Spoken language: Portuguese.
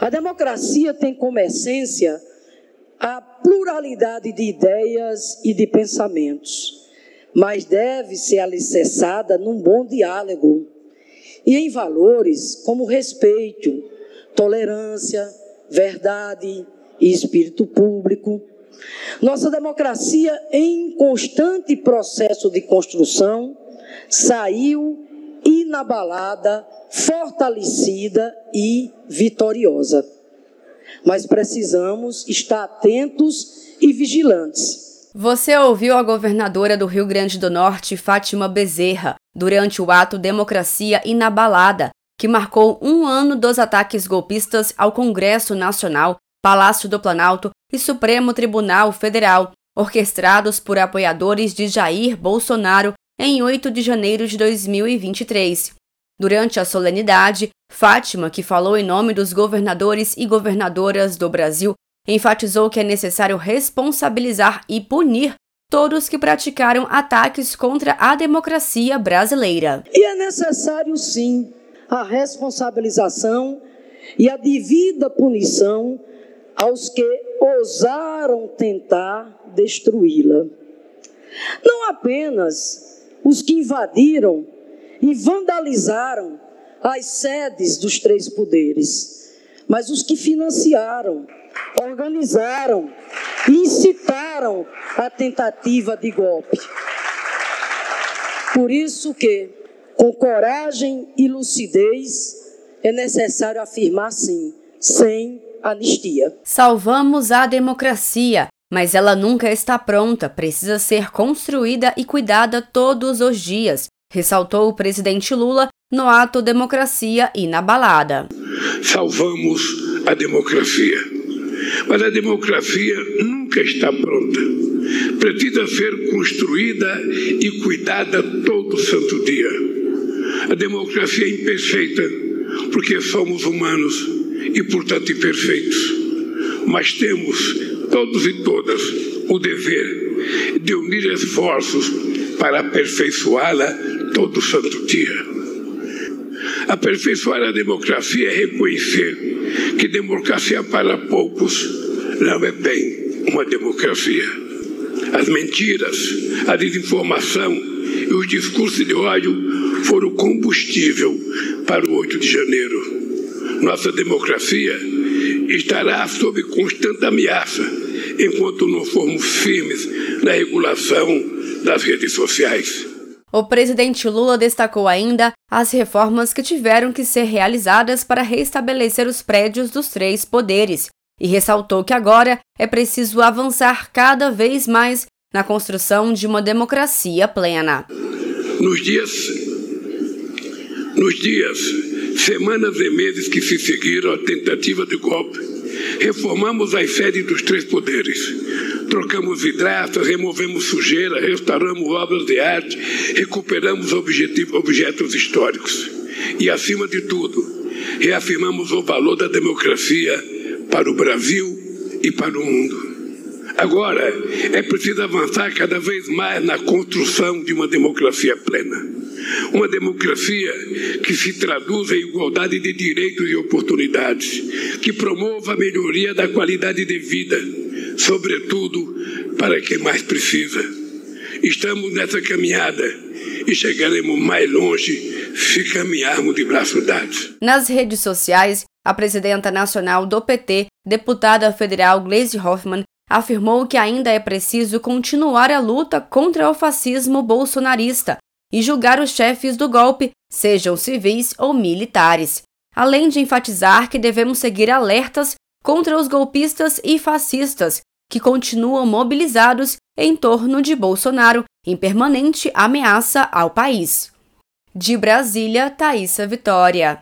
A democracia tem como essência a pluralidade de ideias e de pensamentos, mas deve ser alicerçada num bom diálogo e em valores como respeito, tolerância, verdade e espírito público. Nossa democracia, em constante processo de construção, saiu inabalada, fortalecida e vitoriosa. Mas precisamos estar atentos e vigilantes. Você ouviu a governadora do Rio Grande do Norte, Fátima Bezerra, durante o ato Democracia Inabalada, que marcou um ano dos ataques golpistas ao Congresso Nacional, Palácio do Planalto e Supremo Tribunal Federal, orquestrados por apoiadores de Jair Bolsonaro em 8 de janeiro de 2023. Durante a solenidade, Fátima, que falou em nome dos governadores e governadoras do Brasil, enfatizou que é necessário responsabilizar e punir todos que praticaram ataques contra a democracia brasileira. E é necessário, sim, a responsabilização e a devida punição aos que ousaram tentar destruí-la. Não apenas os que invadiram e vandalizaram as sedes dos três poderes, mas os que financiaram, organizaram e incitaram a tentativa de golpe. Por isso que, com coragem e lucidez, é necessário afirmar sim, sem anistia. Salvamos a democracia mas ela nunca está pronta, precisa ser construída e cuidada todos os dias, ressaltou o presidente Lula no ato Democracia Inabalada. Salvamos a democracia, mas a democracia nunca está pronta. Precisa ser construída e cuidada todo santo dia. A democracia é imperfeita, porque somos humanos e, portanto, imperfeitos. Mas temos todos e todas o dever de unir esforços para aperfeiçoá-la todo santo dia. Aperfeiçoar a democracia é reconhecer que democracia para poucos não é bem uma democracia. As mentiras, a desinformação e os discursos de ódio foram combustível para o 8 de janeiro. Nossa democracia estará sob constante ameaça enquanto não formos firmes na regulação das redes sociais. O presidente Lula destacou ainda as reformas que tiveram que ser realizadas para restabelecer os prédios dos três poderes e ressaltou que agora é preciso avançar cada vez mais na construção de uma democracia plena. Nos dias, nos dias, semanas e meses que se seguiram à tentativa de golpe, reformamos as sedes dos três poderes. Trocamos vidraças, removemos sujeira, restauramos obras de arte, recuperamos objetos históricos. E, acima de tudo, reafirmamos o valor da democracia para o Brasil e para o mundo. Agora, é preciso avançar cada vez mais na construção de uma democracia plena. Uma democracia que se traduz em igualdade de direitos e oportunidades, que promova a melhoria da qualidade de vida, sobretudo para quem mais precisa. Estamos nessa caminhada e chegaremos mais longe se caminharmos de braços dados. Nas redes sociais, a presidenta nacional do PT, deputada federal Gleisi Hoffmann, afirmou que ainda é preciso continuar a luta contra o fascismo bolsonarista e julgar os chefes do golpe, sejam civis ou militares, além de enfatizar que devemos seguir alertas contra os golpistas e fascistas que continuam mobilizados em torno de Bolsonaro, em permanente ameaça ao país. De Brasília, Thaisa Vitória.